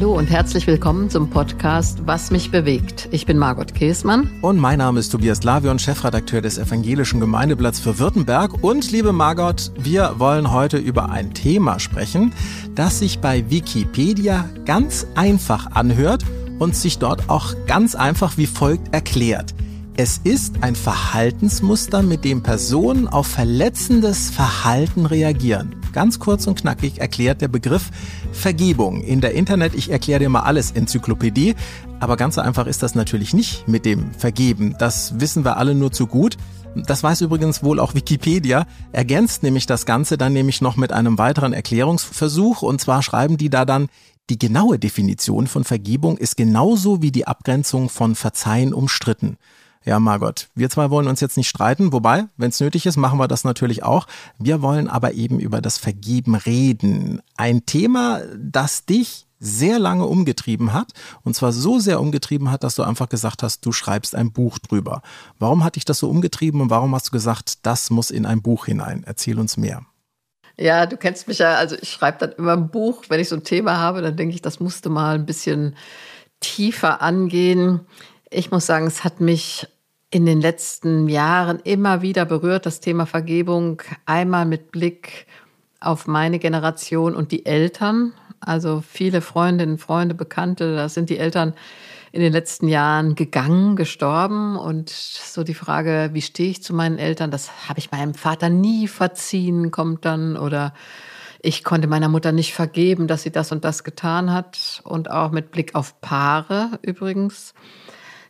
Hallo und herzlich willkommen zum Podcast Was mich bewegt. Ich bin Margot Käßmann. Und mein Name ist Tobias Lavion, Chefredakteur des Evangelischen Gemeindeblatts für Württemberg. Und liebe Margot, wir wollen heute über ein Thema sprechen, das sich bei Wikipedia ganz einfach anhört und sich dort auch ganz einfach wie folgt erklärt. Es ist ein Verhaltensmuster, mit dem Personen auf verletzendes Verhalten reagieren. Ganz kurz und knackig erklärt der Begriff Vergebung. In der Internet, ich erkläre dir mal alles, Enzyklopädie. Aber ganz so einfach ist das natürlich nicht mit dem Vergeben. Das wissen wir alle nur zu gut. Das weiß übrigens wohl auch Wikipedia, ergänzt nämlich das Ganze dann nämlich noch mit einem weiteren Erklärungsversuch. Und zwar schreiben die da dann, die genaue Definition von Vergebung ist genauso wie die Abgrenzung von Verzeihen umstritten. Ja, Margot, wir zwei wollen uns jetzt nicht streiten, wobei, wenn es nötig ist, machen wir das natürlich auch. Wir wollen aber eben über das Vergeben reden. Ein Thema, das dich sehr lange umgetrieben hat. Und zwar so sehr umgetrieben hat, dass du einfach gesagt hast, du schreibst ein Buch drüber. Warum hat dich das so umgetrieben und warum hast du gesagt, das muss in ein Buch hinein? Erzähl uns mehr. Ja, du kennst mich ja, also ich schreibe dann immer ein Buch, wenn ich so ein Thema habe, dann denke ich, das musste mal ein bisschen tiefer angehen. Ich muss sagen, es hat mich in den letzten Jahren immer wieder berührt, das Thema Vergebung. Einmal mit Blick auf meine Generation und die Eltern. Also viele Freundinnen, Freunde, Bekannte, da sind die Eltern in den letzten Jahren gegangen, gestorben. Und so die Frage, wie stehe ich zu meinen Eltern, das habe ich meinem Vater nie verziehen, kommt dann. Oder ich konnte meiner Mutter nicht vergeben, dass sie das und das getan hat. Und auch mit Blick auf Paare übrigens,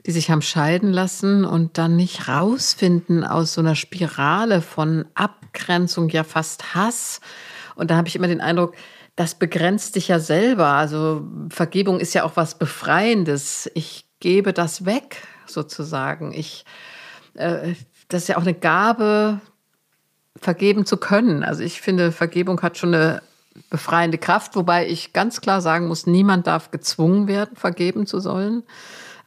die sich haben scheiden lassen und dann nicht rausfinden aus so einer Spirale von Abgrenzung, ja fast Hass. Und da habe ich immer den Eindruck, das begrenzt dich ja selber. Also Vergebung ist ja auch was Befreiendes. Ich gebe das weg, sozusagen. Ich, äh, das ist ja auch eine Gabe, vergeben zu können. Also ich finde, Vergebung hat schon eine befreiende Kraft, wobei ich ganz klar sagen muss, niemand darf gezwungen werden, vergeben zu sollen.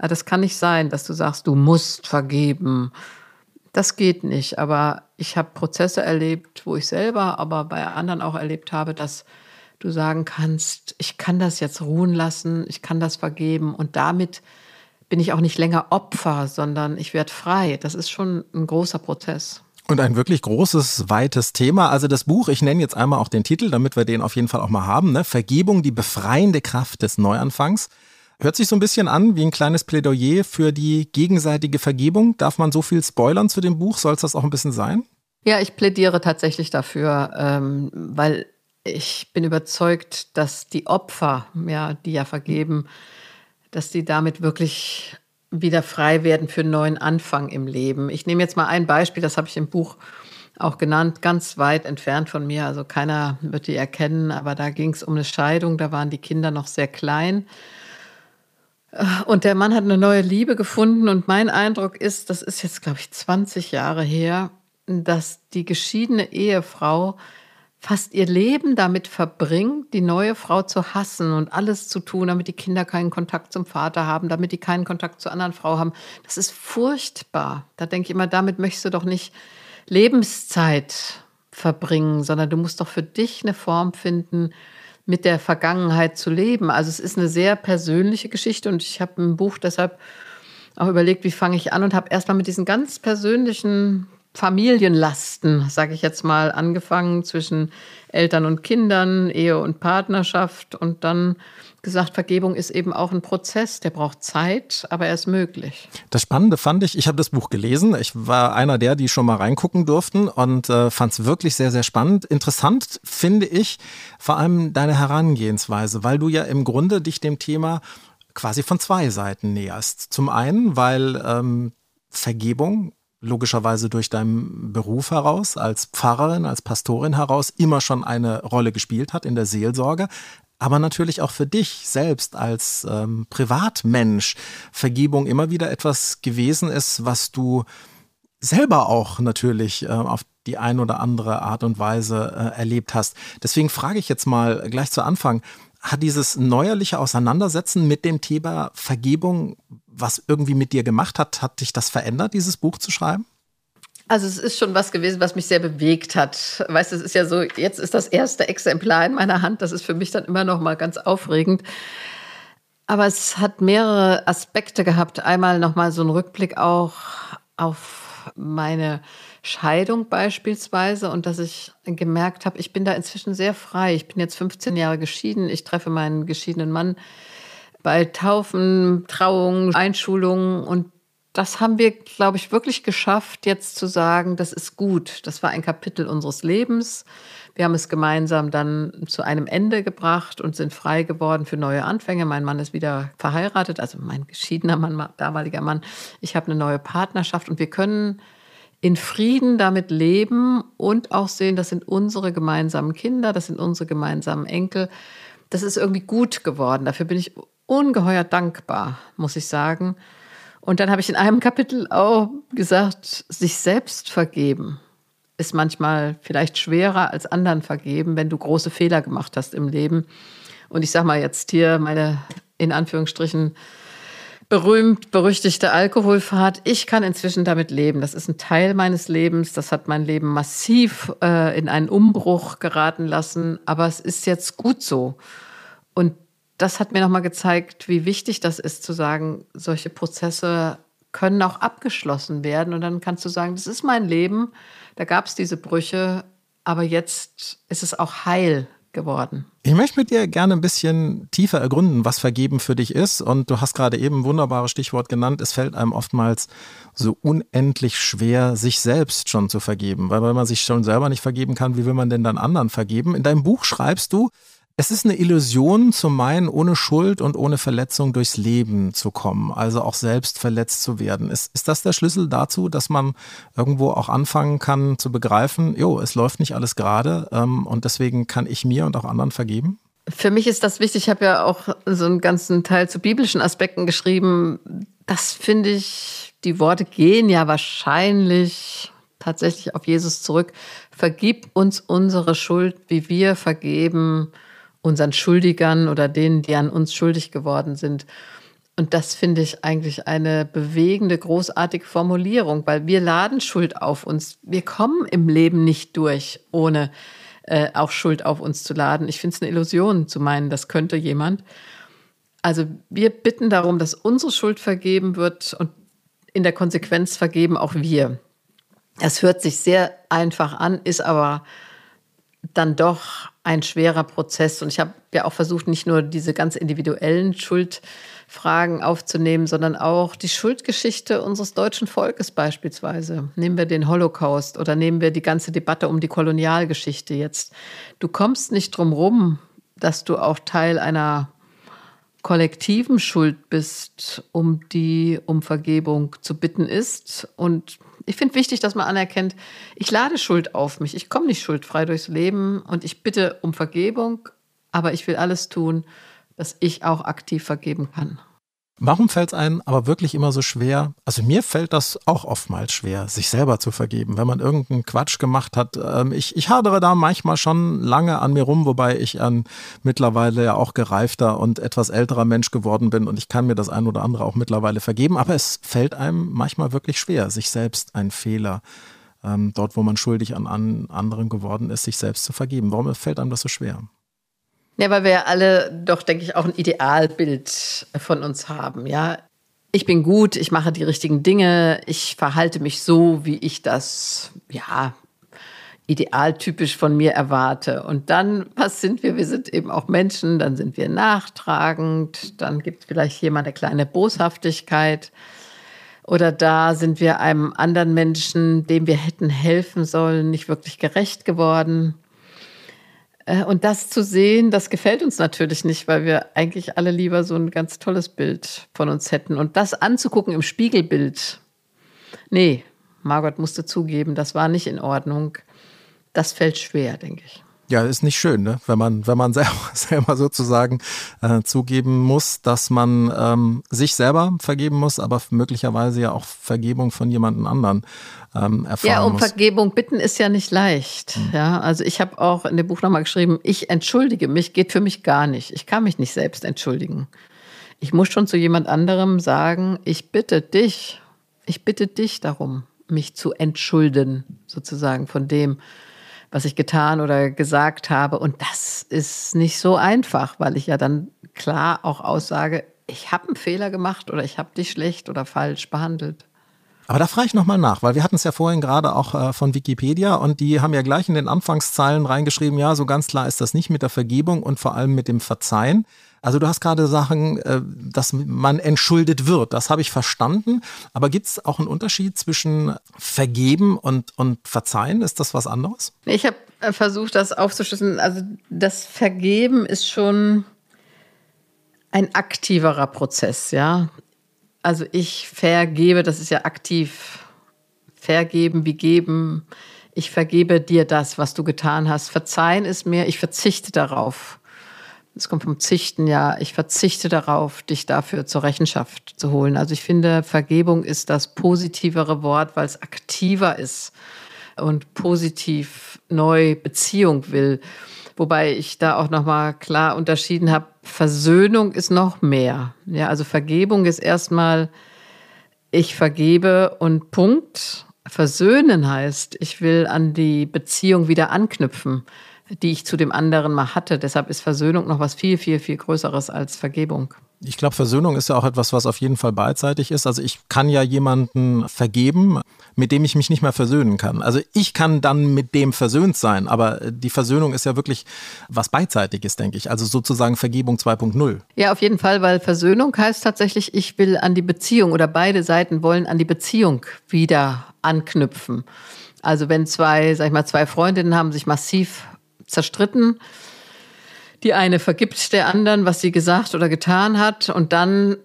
Das kann nicht sein, dass du sagst, du musst vergeben. Das geht nicht. Aber ich habe Prozesse erlebt, wo ich selber, aber bei anderen auch erlebt habe, dass du sagen kannst, ich kann das jetzt ruhen lassen, ich kann das vergeben und damit bin ich auch nicht länger Opfer, sondern ich werde frei. Das ist schon ein großer Prozess. Und ein wirklich großes, weites Thema. Also das Buch, ich nenne jetzt einmal auch den Titel, damit wir den auf jeden Fall auch mal haben. Ne? Vergebung, die befreiende Kraft des Neuanfangs. Hört sich so ein bisschen an wie ein kleines Plädoyer für die gegenseitige Vergebung. Darf man so viel spoilern zu dem Buch? Soll es das auch ein bisschen sein? Ja, ich plädiere tatsächlich dafür, ähm, weil ich bin überzeugt, dass die Opfer, ja, die ja vergeben, dass die damit wirklich wieder frei werden für einen neuen Anfang im Leben. Ich nehme jetzt mal ein Beispiel, das habe ich im Buch auch genannt, ganz weit entfernt von mir. Also keiner wird die erkennen, aber da ging es um eine Scheidung, da waren die Kinder noch sehr klein. Und der Mann hat eine neue Liebe gefunden und mein Eindruck ist, das ist jetzt, glaube ich, 20 Jahre her, dass die geschiedene Ehefrau fast ihr Leben damit verbringt, die neue Frau zu hassen und alles zu tun, damit die Kinder keinen Kontakt zum Vater haben, damit die keinen Kontakt zur anderen Frau haben. Das ist furchtbar. Da denke ich immer, damit möchtest du doch nicht Lebenszeit verbringen, sondern du musst doch für dich eine Form finden, mit der Vergangenheit zu leben. Also es ist eine sehr persönliche Geschichte und ich habe im Buch deshalb auch überlegt, wie fange ich an und habe erstmal mit diesen ganz persönlichen Familienlasten, sage ich jetzt mal, angefangen zwischen Eltern und Kindern, Ehe und Partnerschaft und dann gesagt, Vergebung ist eben auch ein Prozess, der braucht Zeit, aber er ist möglich. Das Spannende fand ich, ich habe das Buch gelesen, ich war einer der, die schon mal reingucken durften und äh, fand es wirklich sehr, sehr spannend. Interessant finde ich vor allem deine Herangehensweise, weil du ja im Grunde dich dem Thema quasi von zwei Seiten näherst. Zum einen, weil ähm, Vergebung logischerweise durch deinen Beruf heraus, als Pfarrerin, als Pastorin heraus, immer schon eine Rolle gespielt hat in der Seelsorge aber natürlich auch für dich selbst als ähm, Privatmensch Vergebung immer wieder etwas gewesen ist, was du selber auch natürlich äh, auf die ein oder andere Art und Weise äh, erlebt hast. Deswegen frage ich jetzt mal gleich zu Anfang, hat dieses neuerliche Auseinandersetzen mit dem Thema Vergebung, was irgendwie mit dir gemacht hat, hat dich das verändert, dieses Buch zu schreiben? Also es ist schon was gewesen, was mich sehr bewegt hat. Weißt du, es ist ja so, jetzt ist das erste Exemplar in meiner Hand. Das ist für mich dann immer noch mal ganz aufregend. Aber es hat mehrere Aspekte gehabt. Einmal nochmal so ein Rückblick auch auf meine Scheidung beispielsweise und dass ich gemerkt habe, ich bin da inzwischen sehr frei. Ich bin jetzt 15 Jahre geschieden. Ich treffe meinen geschiedenen Mann bei Taufen, Trauungen, Einschulungen und das haben wir, glaube ich, wirklich geschafft, jetzt zu sagen, das ist gut. Das war ein Kapitel unseres Lebens. Wir haben es gemeinsam dann zu einem Ende gebracht und sind frei geworden für neue Anfänge. Mein Mann ist wieder verheiratet, also mein geschiedener Mann, damaliger Mann. Ich habe eine neue Partnerschaft und wir können in Frieden damit leben und auch sehen, das sind unsere gemeinsamen Kinder, das sind unsere gemeinsamen Enkel. Das ist irgendwie gut geworden. Dafür bin ich ungeheuer dankbar, muss ich sagen. Und dann habe ich in einem Kapitel auch gesagt, sich selbst vergeben ist manchmal vielleicht schwerer als anderen vergeben, wenn du große Fehler gemacht hast im Leben. Und ich sage mal jetzt hier meine in Anführungsstrichen berühmt berüchtigte Alkoholfahrt. Ich kann inzwischen damit leben. Das ist ein Teil meines Lebens. Das hat mein Leben massiv äh, in einen Umbruch geraten lassen. Aber es ist jetzt gut so. Und das hat mir nochmal gezeigt, wie wichtig das ist, zu sagen, solche Prozesse können auch abgeschlossen werden. Und dann kannst du sagen, das ist mein Leben, da gab es diese Brüche, aber jetzt ist es auch heil geworden. Ich möchte mit dir gerne ein bisschen tiefer ergründen, was Vergeben für dich ist. Und du hast gerade eben ein wunderbares Stichwort genannt. Es fällt einem oftmals so unendlich schwer, sich selbst schon zu vergeben. Weil wenn man sich schon selber nicht vergeben kann, wie will man denn dann anderen vergeben? In deinem Buch schreibst du, es ist eine Illusion zu meinen, ohne Schuld und ohne Verletzung durchs Leben zu kommen, also auch selbst verletzt zu werden. Ist, ist das der Schlüssel dazu, dass man irgendwo auch anfangen kann zu begreifen, jo, es läuft nicht alles gerade ähm, und deswegen kann ich mir und auch anderen vergeben? Für mich ist das wichtig. Ich habe ja auch so einen ganzen Teil zu biblischen Aspekten geschrieben. Das finde ich, die Worte gehen ja wahrscheinlich tatsächlich auf Jesus zurück. Vergib uns unsere Schuld, wie wir vergeben unseren Schuldigern oder denen, die an uns schuldig geworden sind. Und das finde ich eigentlich eine bewegende, großartige Formulierung, weil wir laden Schuld auf uns. Wir kommen im Leben nicht durch, ohne äh, auch Schuld auf uns zu laden. Ich finde es eine Illusion zu meinen, das könnte jemand. Also wir bitten darum, dass unsere Schuld vergeben wird und in der Konsequenz vergeben auch wir. Das hört sich sehr einfach an, ist aber dann doch ein schwerer Prozess. Und ich habe ja auch versucht, nicht nur diese ganz individuellen Schuldfragen aufzunehmen, sondern auch die Schuldgeschichte unseres deutschen Volkes beispielsweise. Nehmen wir den Holocaust oder nehmen wir die ganze Debatte um die Kolonialgeschichte jetzt. Du kommst nicht drum rum, dass du auch Teil einer kollektiven Schuld bist, um die um Vergebung zu bitten ist. Und ich finde wichtig, dass man anerkennt, ich lade Schuld auf mich. Ich komme nicht schuldfrei durchs Leben und ich bitte um Vergebung, aber ich will alles tun, dass ich auch aktiv vergeben kann. Warum fällt es einem aber wirklich immer so schwer? Also mir fällt das auch oftmals schwer, sich selber zu vergeben, wenn man irgendeinen Quatsch gemacht hat. Ähm, ich, ich hadere da manchmal schon lange an mir rum, wobei ich ein mittlerweile ja auch gereifter und etwas älterer Mensch geworden bin und ich kann mir das ein oder andere auch mittlerweile vergeben. Aber es fällt einem manchmal wirklich schwer, sich selbst einen Fehler, ähm, dort wo man schuldig an, an anderen geworden ist, sich selbst zu vergeben. Warum fällt einem das so schwer? Ja, weil wir alle doch, denke ich, auch ein Idealbild von uns haben. Ja, ich bin gut, ich mache die richtigen Dinge, ich verhalte mich so, wie ich das, ja, idealtypisch von mir erwarte. Und dann, was sind wir? Wir sind eben auch Menschen, dann sind wir nachtragend, dann gibt es vielleicht jemand eine kleine Boshaftigkeit. Oder da sind wir einem anderen Menschen, dem wir hätten helfen sollen, nicht wirklich gerecht geworden. Äh, und das zu sehen, das gefällt uns natürlich nicht, weil wir eigentlich alle lieber so ein ganz tolles Bild von uns hätten. Und das anzugucken im Spiegelbild, nee, Margot musste zugeben, das war nicht in Ordnung. Das fällt schwer, denke ich. Ja, ist nicht schön, ne? wenn man, wenn man selber, selber sozusagen äh, zugeben muss, dass man ähm, sich selber vergeben muss, aber möglicherweise ja auch Vergebung von jemandem anderen ähm, erfahren Ja, um muss. Vergebung bitten ist ja nicht leicht. Mhm. Ja, also ich habe auch in dem Buch nochmal geschrieben, ich entschuldige mich, geht für mich gar nicht. Ich kann mich nicht selbst entschuldigen. Ich muss schon zu jemand anderem sagen, ich bitte dich, ich bitte dich darum, mich zu entschulden, sozusagen von dem, was ich getan oder gesagt habe. Und das ist nicht so einfach, weil ich ja dann klar auch aussage, ich habe einen Fehler gemacht oder ich habe dich schlecht oder falsch behandelt. Aber da frage ich nochmal nach, weil wir hatten es ja vorhin gerade auch äh, von Wikipedia und die haben ja gleich in den Anfangszeilen reingeschrieben, ja, so ganz klar ist das nicht mit der Vergebung und vor allem mit dem Verzeihen. Also du hast gerade Sachen, äh, dass man entschuldet wird, das habe ich verstanden. Aber gibt es auch einen Unterschied zwischen Vergeben und, und Verzeihen? Ist das was anderes? Ich habe äh, versucht, das aufzuschlüsseln. Also das Vergeben ist schon ein aktiverer Prozess, ja. Also ich vergebe, das ist ja aktiv. Vergeben wie geben. Ich vergebe dir das, was du getan hast. Verzeihen ist mehr, ich verzichte darauf. Es kommt vom Zichten, ja. Ich verzichte darauf, dich dafür zur Rechenschaft zu holen. Also ich finde, Vergebung ist das positivere Wort, weil es aktiver ist und positiv neu Beziehung will. Wobei ich da auch nochmal klar unterschieden habe, Versöhnung ist noch mehr. Ja, also Vergebung ist erstmal, ich vergebe und Punkt. Versöhnen heißt, ich will an die Beziehung wieder anknüpfen, die ich zu dem anderen mal hatte. Deshalb ist Versöhnung noch was viel, viel, viel Größeres als Vergebung. Ich glaube, Versöhnung ist ja auch etwas, was auf jeden Fall beidseitig ist. Also ich kann ja jemanden vergeben, mit dem ich mich nicht mehr versöhnen kann. Also ich kann dann mit dem versöhnt sein, aber die Versöhnung ist ja wirklich was beidseitiges, denke ich. Also sozusagen Vergebung 2.0. Ja, auf jeden Fall, weil Versöhnung heißt tatsächlich, ich will an die Beziehung oder beide Seiten wollen an die Beziehung wieder anknüpfen. Also wenn zwei, sag ich mal, zwei Freundinnen haben sich massiv zerstritten, die eine vergibt der anderen, was sie gesagt oder getan hat und dann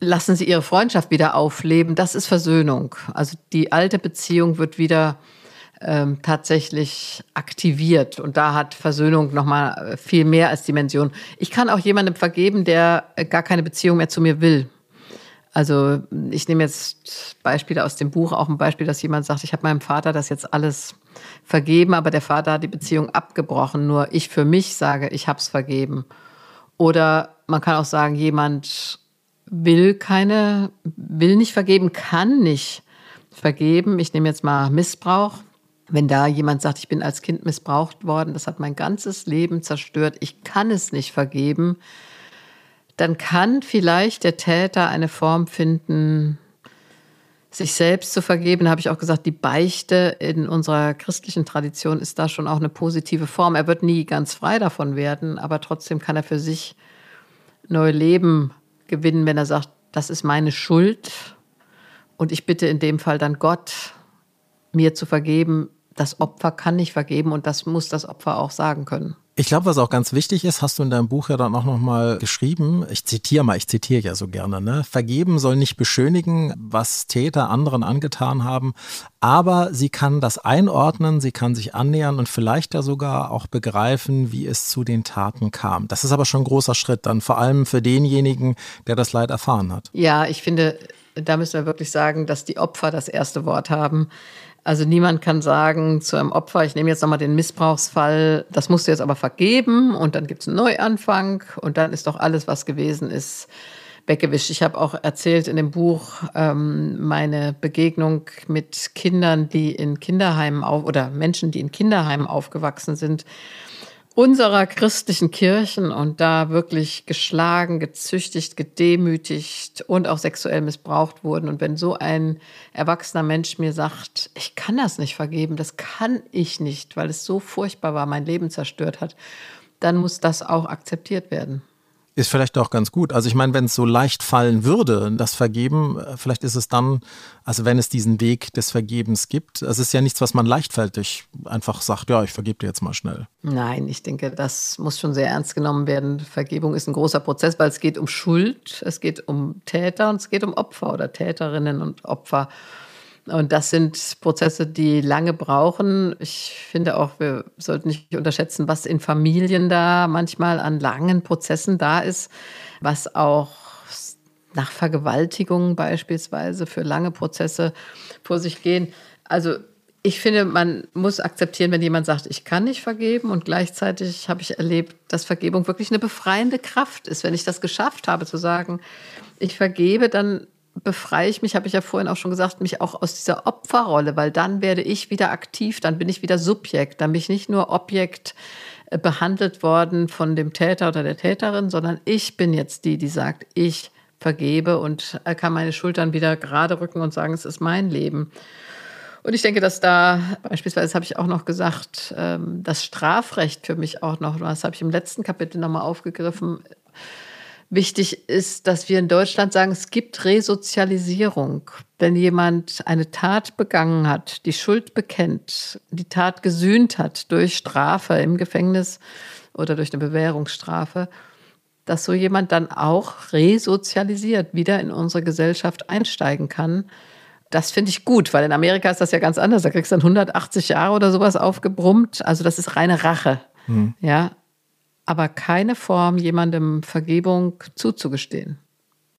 lassen sie ihre Freundschaft wieder aufleben. Das ist Versöhnung. Also die alte Beziehung wird wieder ähm, tatsächlich aktiviert und da hat Versöhnung noch mal äh, viel mehr als Dimension. Ich kann auch jemandem vergeben, der äh, gar keine Beziehung mehr zu mir will. Also ich nehme jetzt Beispiele aus dem Buch, auch ein Beispiel, dass jemand sagt, ich habe meinem Vater das jetzt alles vergeben, aber der Vater hat die Beziehung abgebrochen. Nur ich für mich sage, ich habe es vergeben. Oder man kann auch sagen, jemand will keine, will nicht vergeben, kann nicht vergeben. Ich nehme jetzt mal Missbrauch. Wenn da jemand sagt, ich bin als Kind missbraucht worden, das hat mein ganzes Leben zerstört, ich kann es nicht vergeben, dann kann vielleicht der Täter eine Form finden, sich selbst zu vergeben, habe ich auch gesagt, die Beichte in unserer christlichen Tradition ist da schon auch eine positive Form. Er wird nie ganz frei davon werden, aber trotzdem kann er für sich neu Leben gewinnen, wenn er sagt, das ist meine Schuld und ich bitte in dem Fall dann Gott, mir zu vergeben. Das Opfer kann nicht vergeben und das muss das Opfer auch sagen können. Ich glaube, was auch ganz wichtig ist, hast du in deinem Buch ja dann auch nochmal geschrieben. Ich zitiere mal, ich zitiere ja so gerne, ne? Vergeben soll nicht beschönigen, was Täter anderen angetan haben, aber sie kann das einordnen, sie kann sich annähern und vielleicht ja sogar auch begreifen, wie es zu den Taten kam. Das ist aber schon ein großer Schritt, dann vor allem für denjenigen, der das Leid erfahren hat. Ja, ich finde, da müssen wir wirklich sagen, dass die Opfer das erste Wort haben. Also niemand kann sagen zu einem Opfer, ich nehme jetzt nochmal den Missbrauchsfall, das musst du jetzt aber vergeben und dann gibt es einen Neuanfang und dann ist doch alles, was gewesen ist, weggewischt. Ich habe auch erzählt in dem Buch ähm, meine Begegnung mit Kindern, die in Kinderheimen auf oder Menschen, die in Kinderheimen aufgewachsen sind unserer christlichen Kirchen und da wirklich geschlagen, gezüchtigt, gedemütigt und auch sexuell missbraucht wurden. Und wenn so ein erwachsener Mensch mir sagt, ich kann das nicht vergeben, das kann ich nicht, weil es so furchtbar war, mein Leben zerstört hat, dann muss das auch akzeptiert werden. Ist vielleicht auch ganz gut. Also ich meine, wenn es so leicht fallen würde, das Vergeben, äh, vielleicht ist es dann, also wenn es diesen Weg des Vergebens gibt, es ist ja nichts, was man leichtfertig einfach sagt, ja, ich vergebe dir jetzt mal schnell. Nein, ich denke, das muss schon sehr ernst genommen werden. Vergebung ist ein großer Prozess, weil es geht um Schuld, es geht um Täter und es geht um Opfer oder Täterinnen und Opfer. Und das sind Prozesse, die lange brauchen. Ich finde auch, wir sollten nicht unterschätzen, was in Familien da manchmal an langen Prozessen da ist, was auch nach Vergewaltigungen beispielsweise für lange Prozesse vor sich gehen. Also ich finde, man muss akzeptieren, wenn jemand sagt, ich kann nicht vergeben. Und gleichzeitig habe ich erlebt, dass Vergebung wirklich eine befreiende Kraft ist. Wenn ich das geschafft habe zu sagen, ich vergebe, dann befreie ich mich, habe ich ja vorhin auch schon gesagt, mich auch aus dieser Opferrolle, weil dann werde ich wieder aktiv, dann bin ich wieder Subjekt, dann bin ich nicht nur Objekt äh, behandelt worden von dem Täter oder der Täterin, sondern ich bin jetzt die, die sagt, ich vergebe und kann meine Schultern wieder gerade rücken und sagen, es ist mein Leben. Und ich denke, dass da beispielsweise habe ich auch noch gesagt, ähm, das Strafrecht für mich auch noch, das habe ich im letzten Kapitel nochmal aufgegriffen, wichtig ist, dass wir in Deutschland sagen, es gibt Resozialisierung. Wenn jemand eine Tat begangen hat, die Schuld bekennt, die Tat gesühnt hat durch Strafe im Gefängnis oder durch eine Bewährungsstrafe, dass so jemand dann auch resozialisiert wieder in unsere Gesellschaft einsteigen kann. Das finde ich gut, weil in Amerika ist das ja ganz anders. Da kriegst du dann 180 Jahre oder sowas aufgebrummt. Also das ist reine Rache. Hm. Ja, aber keine Form, jemandem Vergebung zuzugestehen.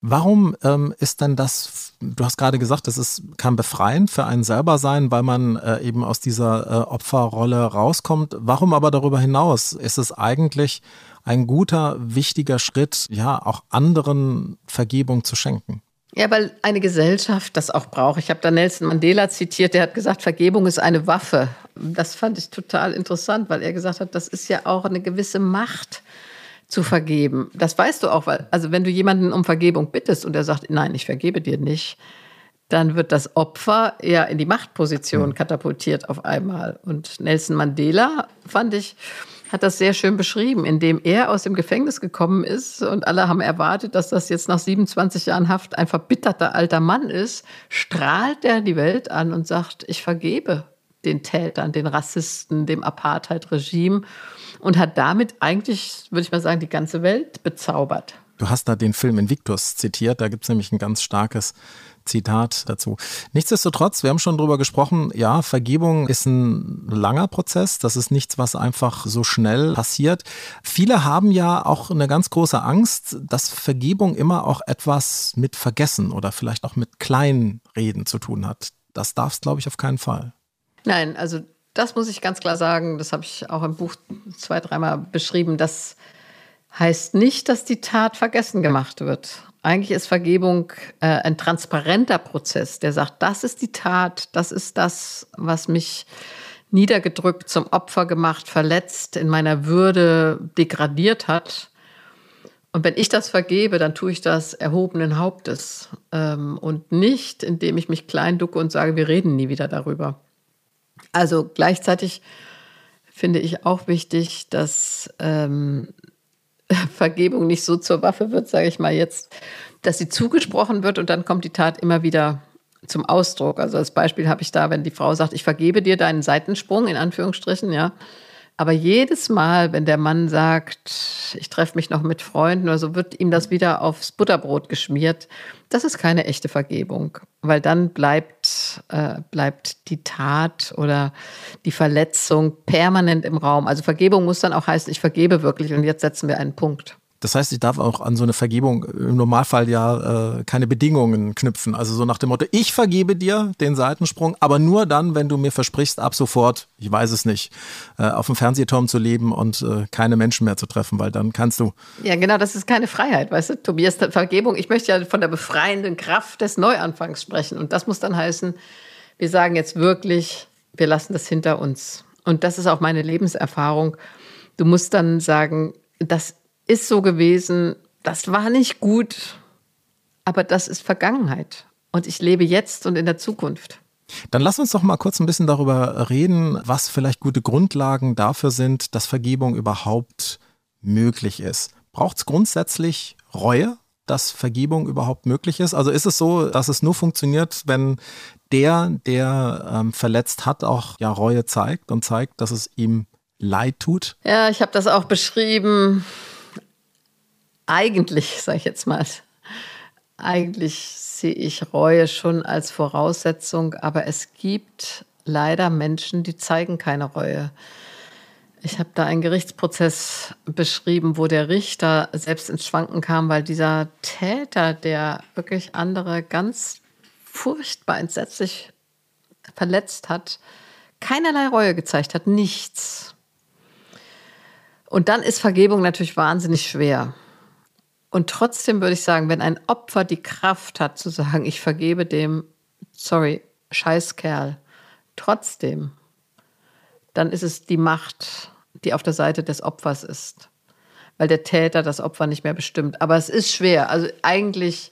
Warum ähm, ist denn das, du hast gerade gesagt, das ist, kann befreiend für einen selber sein, weil man äh, eben aus dieser äh, Opferrolle rauskommt. Warum aber darüber hinaus ist es eigentlich ein guter, wichtiger Schritt, ja, auch anderen Vergebung zu schenken? Ja, weil eine Gesellschaft das auch braucht. Ich habe da Nelson Mandela zitiert, der hat gesagt, Vergebung ist eine Waffe. Das fand ich total interessant, weil er gesagt hat, das ist ja auch eine gewisse Macht zu vergeben. Das weißt du auch, weil, also wenn du jemanden um Vergebung bittest und er sagt, nein, ich vergebe dir nicht, dann wird das Opfer ja in die Machtposition katapultiert auf einmal. Und Nelson Mandela fand ich, hat das sehr schön beschrieben, indem er aus dem Gefängnis gekommen ist und alle haben erwartet, dass das jetzt nach 27 Jahren Haft ein verbitterter alter Mann ist, strahlt er die Welt an und sagt, ich vergebe den Tätern, den Rassisten, dem Apartheid-Regime und hat damit eigentlich, würde ich mal sagen, die ganze Welt bezaubert. Du hast da den Film Invictus zitiert, da gibt es nämlich ein ganz starkes Zitat dazu. Nichtsdestotrotz, wir haben schon drüber gesprochen, ja, Vergebung ist ein langer Prozess. Das ist nichts, was einfach so schnell passiert. Viele haben ja auch eine ganz große Angst, dass Vergebung immer auch etwas mit Vergessen oder vielleicht auch mit Kleinreden zu tun hat. Das darf es, glaube ich, auf keinen Fall. Nein, also das muss ich ganz klar sagen. Das habe ich auch im Buch zwei, dreimal beschrieben. Das heißt nicht, dass die Tat vergessen gemacht wird. Eigentlich ist Vergebung äh, ein transparenter Prozess, der sagt, das ist die Tat, das ist das, was mich niedergedrückt, zum Opfer gemacht, verletzt, in meiner Würde degradiert hat. Und wenn ich das vergebe, dann tue ich das erhobenen Hauptes ähm, und nicht, indem ich mich klein ducke und sage, wir reden nie wieder darüber. Also gleichzeitig finde ich auch wichtig, dass ähm, Vergebung nicht so zur Waffe wird, sage ich mal jetzt, dass sie zugesprochen wird und dann kommt die Tat immer wieder zum Ausdruck. Also als Beispiel habe ich da, wenn die Frau sagt, ich vergebe dir deinen Seitensprung, in Anführungsstrichen, ja, aber jedes Mal, wenn der Mann sagt, ich treffe mich noch mit Freunden oder so, wird ihm das wieder aufs Butterbrot geschmiert. Das ist keine echte Vergebung, weil dann bleibt, äh, bleibt die Tat oder die Verletzung permanent im Raum. Also Vergebung muss dann auch heißen, ich vergebe wirklich und jetzt setzen wir einen Punkt. Das heißt, ich darf auch an so eine Vergebung im Normalfall ja äh, keine Bedingungen knüpfen. Also so nach dem Motto, ich vergebe dir den Seitensprung, aber nur dann, wenn du mir versprichst, ab sofort, ich weiß es nicht, äh, auf dem Fernsehturm zu leben und äh, keine Menschen mehr zu treffen, weil dann kannst du. Ja, genau, das ist keine Freiheit, weißt du, Tobias, Vergebung. Ich möchte ja von der befreienden Kraft des Neuanfangs sprechen. Und das muss dann heißen, wir sagen jetzt wirklich, wir lassen das hinter uns. Und das ist auch meine Lebenserfahrung. Du musst dann sagen, das ist so gewesen, das war nicht gut, aber das ist Vergangenheit. Und ich lebe jetzt und in der Zukunft. Dann lass uns doch mal kurz ein bisschen darüber reden, was vielleicht gute Grundlagen dafür sind, dass Vergebung überhaupt möglich ist. Braucht es grundsätzlich Reue, dass Vergebung überhaupt möglich ist? Also ist es so, dass es nur funktioniert, wenn der, der ähm, verletzt hat, auch ja Reue zeigt und zeigt, dass es ihm leid tut? Ja, ich habe das auch beschrieben eigentlich, sage ich jetzt mal, eigentlich sehe ich Reue schon als Voraussetzung, aber es gibt leider Menschen, die zeigen keine Reue. Ich habe da einen Gerichtsprozess beschrieben, wo der Richter selbst ins Schwanken kam, weil dieser Täter, der wirklich andere ganz furchtbar entsetzlich verletzt hat, keinerlei Reue gezeigt hat, nichts. Und dann ist Vergebung natürlich wahnsinnig schwer. Und trotzdem würde ich sagen, wenn ein Opfer die Kraft hat zu sagen, ich vergebe dem, sorry, Scheißkerl, trotzdem, dann ist es die Macht, die auf der Seite des Opfers ist. weil der Täter das Opfer nicht mehr bestimmt. Aber es ist schwer. Also eigentlich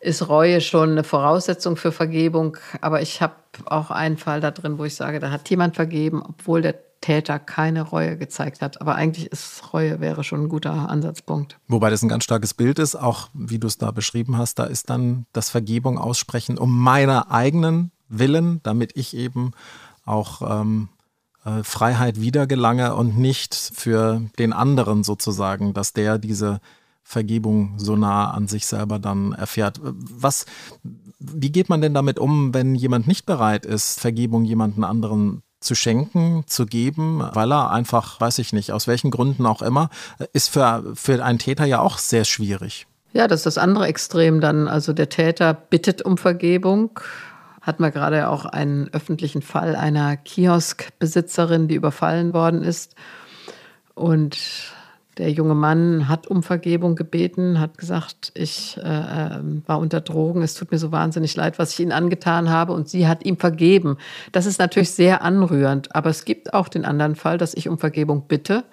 ist Reue schon eine Voraussetzung für Vergebung. Aber ich habe auch einen Fall da drin, wo ich sage, da hat jemand vergeben, obwohl der Täter keine Reue gezeigt hat. Aber eigentlich ist Reue wäre schon ein guter Ansatzpunkt. Wobei das ein ganz starkes Bild ist, auch wie du es da beschrieben hast, da ist dann das Vergebung aussprechen um meiner eigenen Willen, damit ich eben auch ähm, äh, Freiheit wiedergelange und nicht für den anderen sozusagen, dass der diese Vergebung so nah an sich selber dann erfährt. Was, wie geht man denn damit um, wenn jemand nicht bereit ist, Vergebung jemanden anderen zu schenken, zu geben, weil er einfach, weiß ich nicht, aus welchen Gründen auch immer, ist für, für einen Täter ja auch sehr schwierig. Ja, das ist das andere Extrem dann. Also der Täter bittet um Vergebung. Hatten wir gerade auch einen öffentlichen Fall einer Kioskbesitzerin, die überfallen worden ist. Und der junge Mann hat um Vergebung gebeten, hat gesagt, ich äh, ähm, war unter Drogen, es tut mir so wahnsinnig leid, was ich Ihnen angetan habe. Und sie hat ihm vergeben. Das ist natürlich sehr anrührend. Aber es gibt auch den anderen Fall, dass ich um Vergebung bitte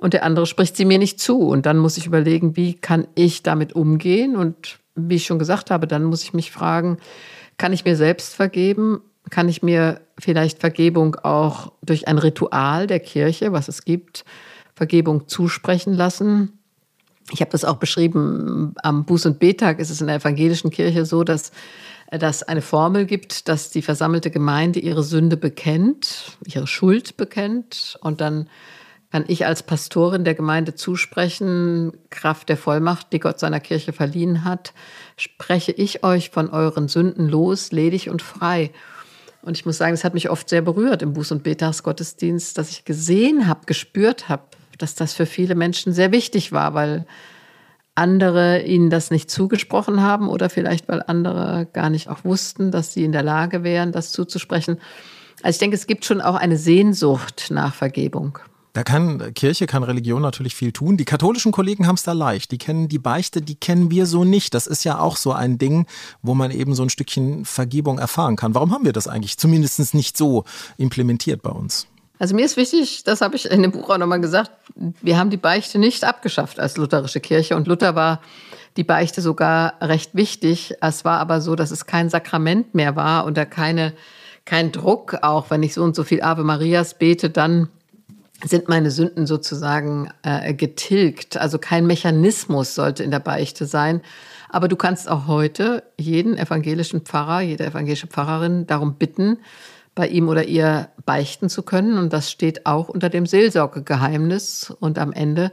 und der andere spricht sie mir nicht zu. Und dann muss ich überlegen, wie kann ich damit umgehen? Und wie ich schon gesagt habe, dann muss ich mich fragen, kann ich mir selbst vergeben? Kann ich mir vielleicht Vergebung auch durch ein Ritual der Kirche, was es gibt, Vergebung zusprechen lassen. Ich habe das auch beschrieben, am Buß- und Betag ist es in der evangelischen Kirche so, dass es eine Formel gibt, dass die versammelte Gemeinde ihre Sünde bekennt, ihre Schuld bekennt und dann kann ich als Pastorin der Gemeinde zusprechen, Kraft der Vollmacht, die Gott seiner Kirche verliehen hat, spreche ich euch von euren Sünden los, ledig und frei. Und ich muss sagen, es hat mich oft sehr berührt im Buß- und Betagsgottesdienst, dass ich gesehen habe, gespürt habe, dass das für viele Menschen sehr wichtig war, weil andere ihnen das nicht zugesprochen haben oder vielleicht weil andere gar nicht auch wussten, dass sie in der Lage wären, das zuzusprechen. Also ich denke, es gibt schon auch eine Sehnsucht nach Vergebung. Da kann Kirche, kann Religion natürlich viel tun. Die katholischen Kollegen haben es da leicht. Die kennen die Beichte, die kennen wir so nicht. Das ist ja auch so ein Ding, wo man eben so ein Stückchen Vergebung erfahren kann. Warum haben wir das eigentlich zumindest nicht so implementiert bei uns? Also mir ist wichtig, das habe ich in dem Buch auch nochmal gesagt, wir haben die Beichte nicht abgeschafft als lutherische Kirche und Luther war die Beichte sogar recht wichtig. Es war aber so, dass es kein Sakrament mehr war und da keine, kein Druck, auch wenn ich so und so viel Ave Marias bete, dann sind meine Sünden sozusagen äh, getilgt. Also kein Mechanismus sollte in der Beichte sein. Aber du kannst auch heute jeden evangelischen Pfarrer, jede evangelische Pfarrerin darum bitten, bei ihm oder ihr beichten zu können. Und das steht auch unter dem Seelsorgegeheimnis. Und am Ende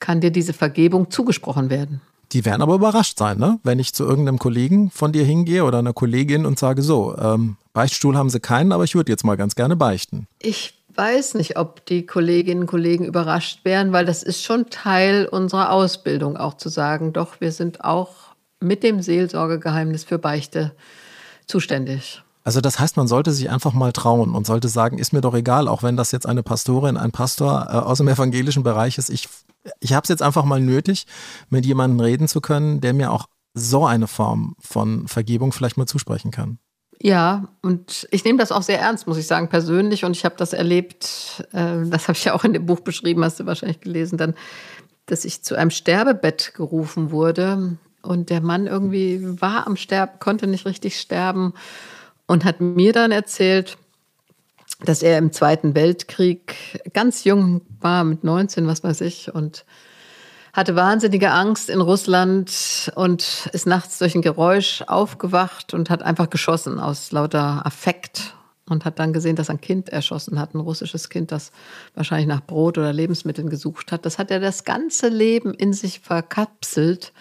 kann dir diese Vergebung zugesprochen werden. Die werden aber überrascht sein, ne? wenn ich zu irgendeinem Kollegen von dir hingehe oder einer Kollegin und sage, so, ähm, Beichtstuhl haben sie keinen, aber ich würde jetzt mal ganz gerne beichten. Ich weiß nicht, ob die Kolleginnen und Kollegen überrascht wären, weil das ist schon Teil unserer Ausbildung, auch zu sagen, doch, wir sind auch mit dem Seelsorgegeheimnis für Beichte zuständig. Also das heißt, man sollte sich einfach mal trauen und sollte sagen, ist mir doch egal, auch wenn das jetzt eine Pastorin, ein Pastor äh, aus dem evangelischen Bereich ist. Ich, ich habe es jetzt einfach mal nötig, mit jemandem reden zu können, der mir auch so eine Form von Vergebung vielleicht mal zusprechen kann. Ja, und ich nehme das auch sehr ernst, muss ich sagen, persönlich. Und ich habe das erlebt, äh, das habe ich ja auch in dem Buch beschrieben, hast du wahrscheinlich gelesen, dann, dass ich zu einem Sterbebett gerufen wurde. Und der Mann irgendwie war am Sterben, konnte nicht richtig sterben und hat mir dann erzählt, dass er im Zweiten Weltkrieg ganz jung war, mit 19, was weiß ich, und hatte wahnsinnige Angst in Russland und ist nachts durch ein Geräusch aufgewacht und hat einfach geschossen aus lauter Affekt und hat dann gesehen, dass ein Kind erschossen hat, ein russisches Kind, das wahrscheinlich nach Brot oder Lebensmitteln gesucht hat. Das hat er das ganze Leben in sich verkapselt.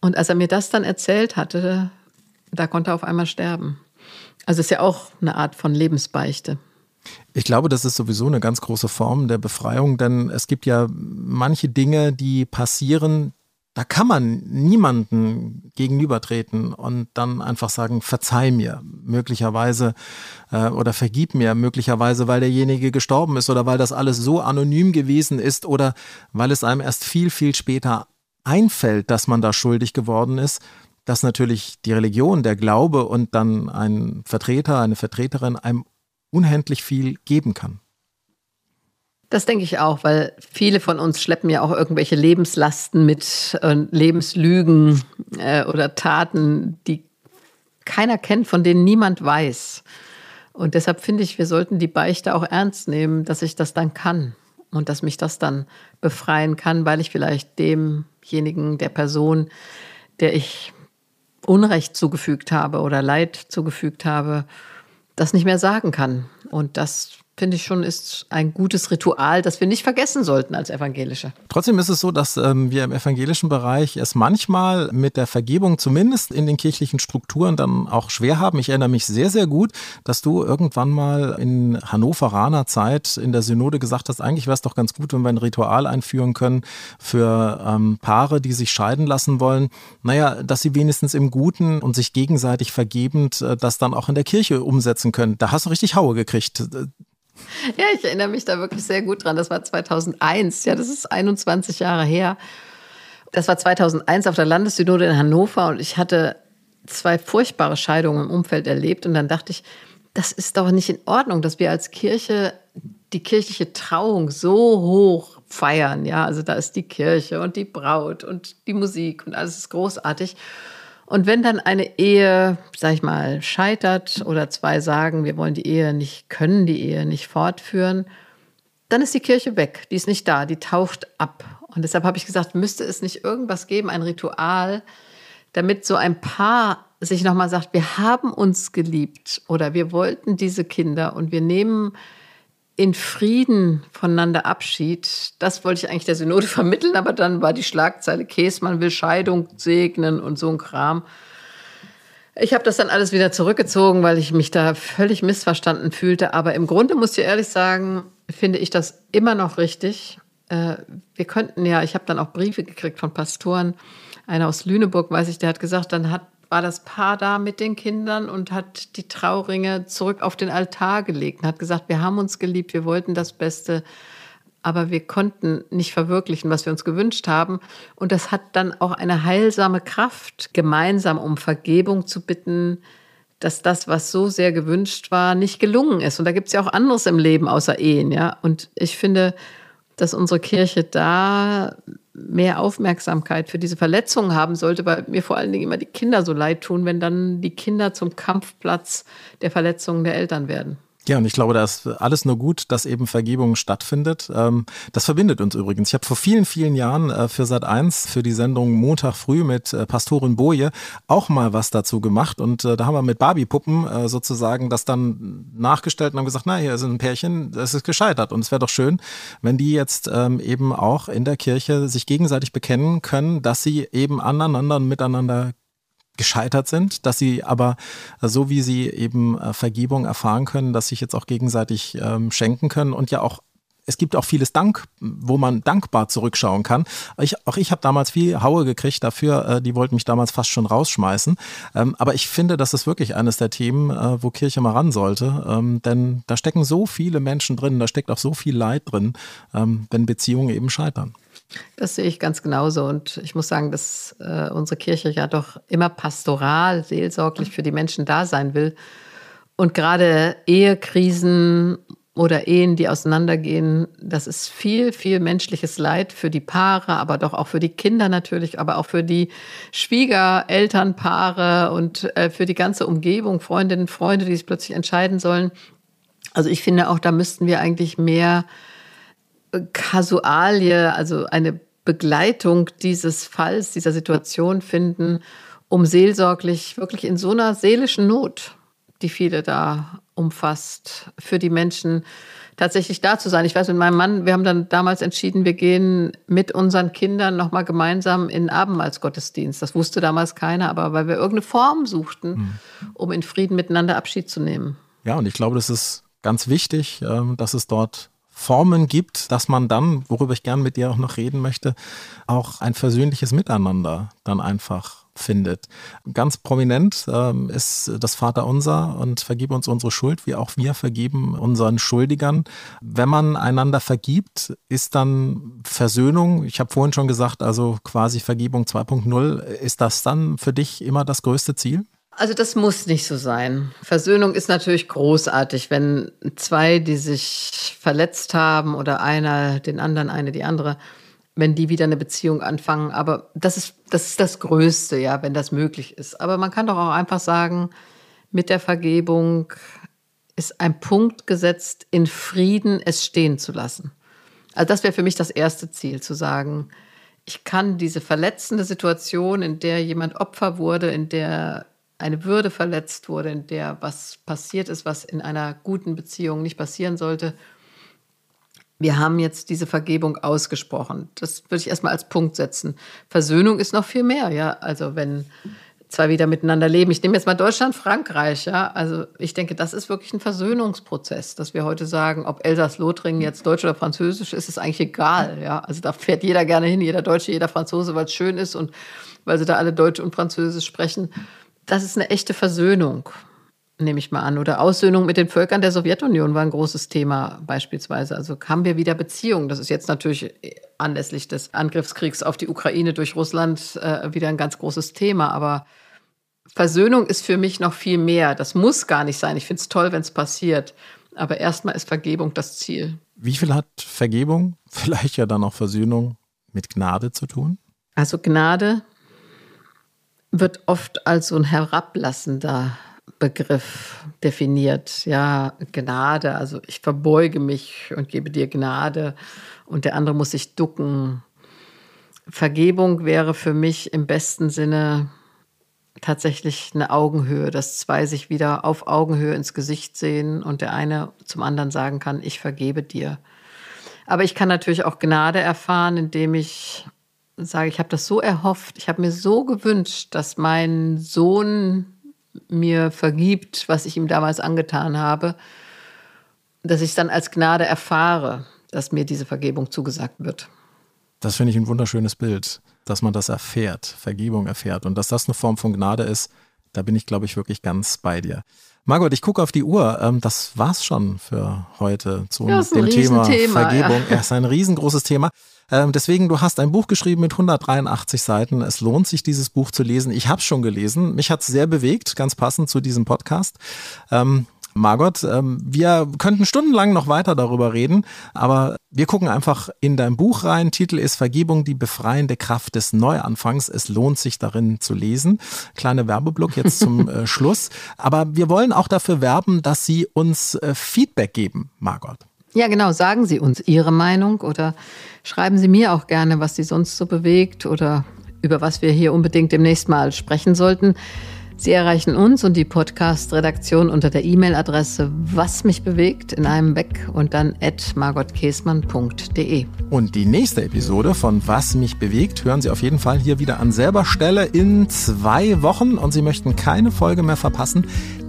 Und als er mir das dann erzählt hatte, da konnte er auf einmal sterben. Also ist ja auch eine Art von Lebensbeichte. Ich glaube, das ist sowieso eine ganz große Form der Befreiung, denn es gibt ja manche Dinge, die passieren, da kann man niemanden gegenübertreten und dann einfach sagen, verzeih mir, möglicherweise äh, oder vergib mir, möglicherweise, weil derjenige gestorben ist oder weil das alles so anonym gewesen ist oder weil es einem erst viel, viel später einfällt, dass man da schuldig geworden ist dass natürlich die Religion, der Glaube und dann ein Vertreter, eine Vertreterin einem unendlich viel geben kann. Das denke ich auch, weil viele von uns schleppen ja auch irgendwelche Lebenslasten mit, äh, Lebenslügen äh, oder Taten, die keiner kennt, von denen niemand weiß. Und deshalb finde ich, wir sollten die Beichte auch ernst nehmen, dass ich das dann kann und dass mich das dann befreien kann, weil ich vielleicht demjenigen, der Person, der ich Unrecht zugefügt habe oder Leid zugefügt habe, das nicht mehr sagen kann. Und das finde ich schon, ist ein gutes Ritual, das wir nicht vergessen sollten als Evangelische. Trotzdem ist es so, dass ähm, wir im evangelischen Bereich es manchmal mit der Vergebung, zumindest in den kirchlichen Strukturen, dann auch schwer haben. Ich erinnere mich sehr, sehr gut, dass du irgendwann mal in Hannoveraner Zeit in der Synode gesagt hast, eigentlich wäre es doch ganz gut, wenn wir ein Ritual einführen können für ähm, Paare, die sich scheiden lassen wollen. Naja, dass sie wenigstens im Guten und sich gegenseitig vergebend äh, das dann auch in der Kirche umsetzen können. Da hast du richtig Haue gekriegt. Ja, ich erinnere mich da wirklich sehr gut dran. Das war 2001. Ja, das ist 21 Jahre her. Das war 2001 auf der Landessynode in Hannover und ich hatte zwei furchtbare Scheidungen im Umfeld erlebt und dann dachte ich, das ist doch nicht in Ordnung, dass wir als Kirche die kirchliche Trauung so hoch feiern. Ja, also da ist die Kirche und die Braut und die Musik und alles ist großartig. Und wenn dann eine Ehe, sag ich mal, scheitert oder zwei sagen, wir wollen die Ehe nicht, können die Ehe nicht fortführen, dann ist die Kirche weg. Die ist nicht da, die taucht ab. Und deshalb habe ich gesagt, müsste es nicht irgendwas geben, ein Ritual, damit so ein Paar sich nochmal sagt, wir haben uns geliebt oder wir wollten diese Kinder und wir nehmen in Frieden voneinander Abschied. Das wollte ich eigentlich der Synode vermitteln, aber dann war die Schlagzeile Käsmann will Scheidung segnen und so ein Kram. Ich habe das dann alles wieder zurückgezogen, weil ich mich da völlig missverstanden fühlte. Aber im Grunde muss ich ehrlich sagen, finde ich das immer noch richtig. Äh, wir könnten ja, ich habe dann auch Briefe gekriegt von Pastoren. Einer aus Lüneburg, weiß ich, der hat gesagt, dann hat war das Paar da mit den Kindern und hat die Trauringe zurück auf den Altar gelegt und hat gesagt, wir haben uns geliebt, wir wollten das Beste, aber wir konnten nicht verwirklichen, was wir uns gewünscht haben. Und das hat dann auch eine heilsame Kraft, gemeinsam um Vergebung zu bitten, dass das, was so sehr gewünscht war, nicht gelungen ist. Und da gibt es ja auch anderes im Leben außer Ehen, ja. Und ich finde, dass unsere Kirche da mehr Aufmerksamkeit für diese Verletzungen haben sollte, weil mir vor allen Dingen immer die Kinder so leid tun, wenn dann die Kinder zum Kampfplatz der Verletzungen der Eltern werden. Ja, und ich glaube, da ist alles nur gut, dass eben Vergebung stattfindet. Ähm, das verbindet uns übrigens. Ich habe vor vielen, vielen Jahren äh, für Sat 1 für die Sendung Montag früh mit äh, Pastorin Boje auch mal was dazu gemacht. Und äh, da haben wir mit Barbie-Puppen sozusagen das dann nachgestellt und haben gesagt, na, hier ist ein Pärchen, das ist gescheitert. Und es wäre doch schön, wenn die jetzt ähm, eben auch in der Kirche sich gegenseitig bekennen können, dass sie eben aneinander und miteinander gescheitert sind, dass sie aber äh, so wie sie eben äh, Vergebung erfahren können, dass sich jetzt auch gegenseitig ähm, schenken können und ja auch es gibt auch vieles Dank, wo man dankbar zurückschauen kann. Ich, auch ich habe damals viel Haue gekriegt dafür, äh, die wollten mich damals fast schon rausschmeißen. Ähm, aber ich finde, das ist wirklich eines der Themen, wo Kirche mal ran sollte. Ähm, denn da stecken so viele Menschen drin, da steckt auch so viel Leid drin, ähm, wenn Beziehungen eben scheitern. Das sehe ich ganz genauso. Und ich muss sagen, dass äh, unsere Kirche ja doch immer pastoral, seelsorglich für die Menschen da sein will. Und gerade Ehekrisen oder Ehen, die auseinandergehen, das ist viel, viel menschliches Leid für die Paare, aber doch auch für die Kinder natürlich, aber auch für die Schwiegerelternpaare und äh, für die ganze Umgebung, Freundinnen, Freunde, die sich plötzlich entscheiden sollen. Also ich finde auch, da müssten wir eigentlich mehr Kasualie, also eine Begleitung dieses Falls, dieser Situation finden, um seelsorglich wirklich in so einer seelischen Not, die viele da umfasst, für die Menschen tatsächlich da zu sein. Ich weiß mit meinem Mann, wir haben dann damals entschieden, wir gehen mit unseren Kindern nochmal gemeinsam in Abendmahlsgottesdienst. Das wusste damals keiner, aber weil wir irgendeine Form suchten, mhm. um in Frieden miteinander Abschied zu nehmen. Ja, und ich glaube, das ist ganz wichtig, ähm, dass es dort Formen gibt, dass man dann, worüber ich gern mit dir auch noch reden möchte, auch ein versöhnliches Miteinander dann einfach findet. Ganz prominent ähm, ist das Vaterunser und vergib uns unsere Schuld, wie auch wir vergeben unseren Schuldigern. Wenn man einander vergibt, ist dann Versöhnung, ich habe vorhin schon gesagt, also quasi Vergebung 2.0, ist das dann für dich immer das größte Ziel? Also das muss nicht so sein. Versöhnung ist natürlich großartig, wenn zwei, die sich verletzt haben oder einer den anderen, eine die andere, wenn die wieder eine Beziehung anfangen. Aber das ist das, ist das Größte, ja, wenn das möglich ist. Aber man kann doch auch einfach sagen, mit der Vergebung ist ein Punkt gesetzt, in Frieden es stehen zu lassen. Also das wäre für mich das erste Ziel, zu sagen, ich kann diese verletzende Situation, in der jemand Opfer wurde, in der eine Würde verletzt wurde, in der was passiert ist, was in einer guten Beziehung nicht passieren sollte. Wir haben jetzt diese Vergebung ausgesprochen. Das würde ich erstmal als Punkt setzen. Versöhnung ist noch viel mehr, ja. Also wenn zwei wieder miteinander leben. Ich nehme jetzt mal Deutschland, Frankreich, ja. Also ich denke, das ist wirklich ein Versöhnungsprozess, dass wir heute sagen, ob Elsass-Lothringen jetzt Deutsch oder Französisch ist, ist eigentlich egal, ja. Also da fährt jeder gerne hin, jeder Deutsche, jeder Franzose, weil es schön ist und weil sie da alle Deutsch und Französisch sprechen das ist eine echte Versöhnung, nehme ich mal an. Oder Aussöhnung mit den Völkern der Sowjetunion war ein großes Thema beispielsweise. Also haben wir wieder Beziehungen. Das ist jetzt natürlich anlässlich des Angriffskriegs auf die Ukraine durch Russland äh, wieder ein ganz großes Thema. Aber Versöhnung ist für mich noch viel mehr. Das muss gar nicht sein. Ich finde es toll, wenn es passiert. Aber erstmal ist Vergebung das Ziel. Wie viel hat Vergebung, vielleicht ja dann auch Versöhnung mit Gnade zu tun? Also Gnade wird oft als so ein herablassender Begriff definiert. Ja, Gnade, also ich verbeuge mich und gebe dir Gnade und der andere muss sich ducken. Vergebung wäre für mich im besten Sinne tatsächlich eine Augenhöhe, dass zwei sich wieder auf Augenhöhe ins Gesicht sehen und der eine zum anderen sagen kann, ich vergebe dir. Aber ich kann natürlich auch Gnade erfahren, indem ich sage, ich habe das so erhofft, ich habe mir so gewünscht, dass mein Sohn mir vergibt, was ich ihm damals angetan habe, dass ich dann als Gnade erfahre, dass mir diese Vergebung zugesagt wird. Das finde ich ein wunderschönes Bild, dass man das erfährt, Vergebung erfährt und dass das eine Form von Gnade ist. Da bin ich, glaube ich, wirklich ganz bei dir. Margot, ich gucke auf die Uhr. Ähm, das war's schon für heute zu ja, dem Thema Vergebung. Ja. ja, ist ein riesengroßes Thema. Ähm, deswegen, du hast ein Buch geschrieben mit 183 Seiten. Es lohnt sich, dieses Buch zu lesen. Ich habe es schon gelesen. Mich hat es sehr bewegt, ganz passend zu diesem Podcast. Margot, ähm, wir könnten stundenlang noch weiter darüber reden, aber wir gucken einfach in dein Buch rein. Titel ist Vergebung, die befreiende Kraft des Neuanfangs. Es lohnt sich darin zu lesen. Kleiner Werbeblock jetzt zum äh, Schluss. Aber wir wollen auch dafür werben, dass Sie uns äh, Feedback geben, Margot. Ja, genau. Sagen Sie uns Ihre Meinung oder schreiben Sie mir auch gerne, was Sie sonst so bewegt oder über was wir hier unbedingt demnächst mal sprechen sollten. Sie erreichen uns und die Podcast-Redaktion unter der E-Mail-Adresse was mich bewegt in einem Weg und dann at margotkäsmann.de. Und die nächste Episode von Was mich bewegt hören Sie auf jeden Fall hier wieder an selber Stelle in zwei Wochen und Sie möchten keine Folge mehr verpassen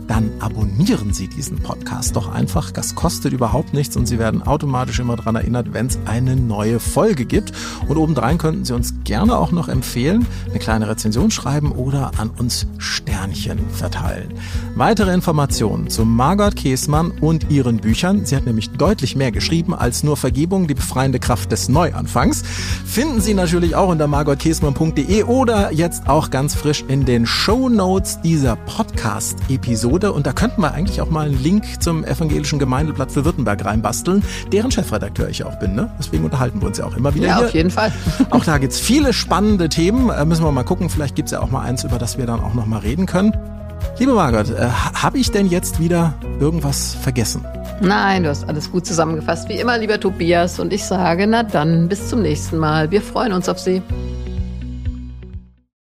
dann abonnieren Sie diesen Podcast doch einfach. Das kostet überhaupt nichts und Sie werden automatisch immer daran erinnert, wenn es eine neue Folge gibt. Und obendrein könnten Sie uns gerne auch noch empfehlen, eine kleine Rezension schreiben oder an uns Sternchen verteilen. Weitere Informationen zu Margot Käßmann und ihren Büchern, sie hat nämlich deutlich mehr geschrieben als nur Vergebung, die befreiende Kraft des Neuanfangs, finden Sie natürlich auch unter margotkäßmann.de oder jetzt auch ganz frisch in den Show Notes dieser Podcast-Episode Episode und da könnten wir eigentlich auch mal einen Link zum Evangelischen Gemeindeblatt für Württemberg reinbasteln, deren Chefredakteur ich auch bin. Ne? Deswegen unterhalten wir uns ja auch immer wieder. Ja, hier. auf jeden Fall. Auch da gibt es viele spannende Themen. Äh, müssen wir mal gucken. Vielleicht gibt es ja auch mal eins, über das wir dann auch noch mal reden können. Liebe Margot, äh, habe ich denn jetzt wieder irgendwas vergessen? Nein, du hast alles gut zusammengefasst. Wie immer, lieber Tobias. Und ich sage, na dann, bis zum nächsten Mal. Wir freuen uns auf Sie.